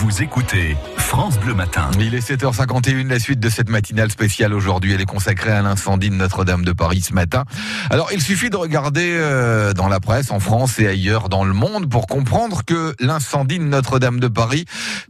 Vous écoutez France Bleu Matin. Il est 7h51, la suite de cette matinale spéciale aujourd'hui, elle est consacrée à l'incendie de Notre-Dame de Paris ce matin. Alors, il suffit de regarder euh, dans la presse, en France et ailleurs dans le monde, pour comprendre que l'incendie de Notre-Dame de Paris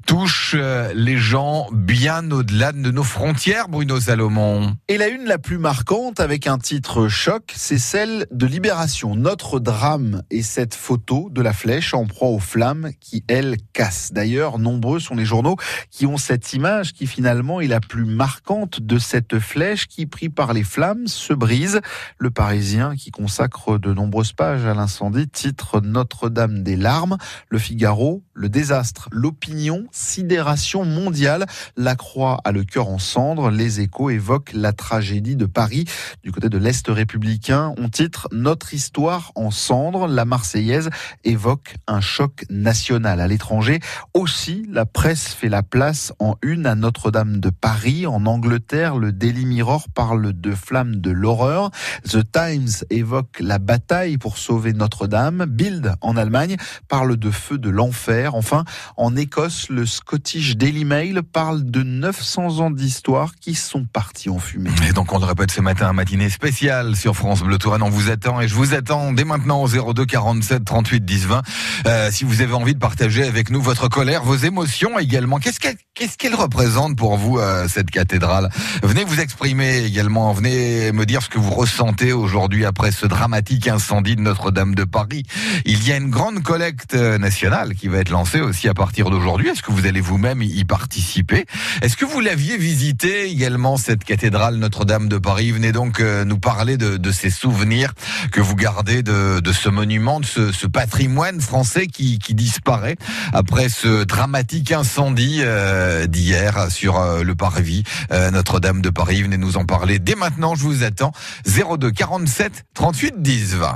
touche euh, les gens bien au-delà de nos frontières, Bruno Salomon. Et la une la plus marquante, avec un titre choc, c'est celle de Libération. Notre drame et cette photo de la flèche en proie aux flammes qui, elle, casse. D'ailleurs, nombreux sont les journaux qui ont cette image qui finalement est la plus marquante de cette flèche qui, pris par les flammes, se brise. Le Parisien, qui consacre de nombreuses pages à l'incendie, titre Notre-Dame des larmes. Le Figaro, le désastre, l'opinion, sidération mondiale. La Croix a le cœur en cendres. Les échos évoquent la tragédie de Paris. Du côté de l'Est républicain, on titre Notre histoire en cendres. La Marseillaise évoque un choc national. À l'étranger, aussi, la presse fait la place en une à Notre-Dame de Paris. En Angleterre, le Daily Mirror parle de flammes de l'horreur. The Times évoque la bataille pour sauver Notre-Dame. Bild, en Allemagne, parle de feu de l'enfer. Enfin, en Écosse, le Scottish Daily Mail parle de 900 ans d'histoire qui sont partis en fumée. Et donc, on le répète ce matin, un matinée spéciale sur France Bleu Touraine. On vous attend et je vous attends dès maintenant au 02 47 38 10 20. Euh, si vous avez envie de partager avec nous votre colère, vos émotions également. Qu'est-ce qu'elle qu'est-ce qu'elle représente pour vous, euh, cette cathédrale? Venez vous exprimer également. Venez me dire ce que vous ressentez aujourd'hui après ce dramatique incendie de Notre-Dame de Paris. Il y a une grande collecte euh, nationale qui va être lancée aussi à partir d'aujourd'hui. Est-ce que vous allez vous-même y participer? Est-ce que vous l'aviez visité également, cette cathédrale Notre-Dame de Paris? Venez donc euh, nous parler de, de, ces souvenirs que vous gardez de, de ce monument, de ce, ce patrimoine français qui, qui, disparaît après ce dramatique incendie euh, d'hier sur euh, le parvis Notre-Dame de Paris. Venez nous en parler dès maintenant, je vous attends. 02 47 38 10 20.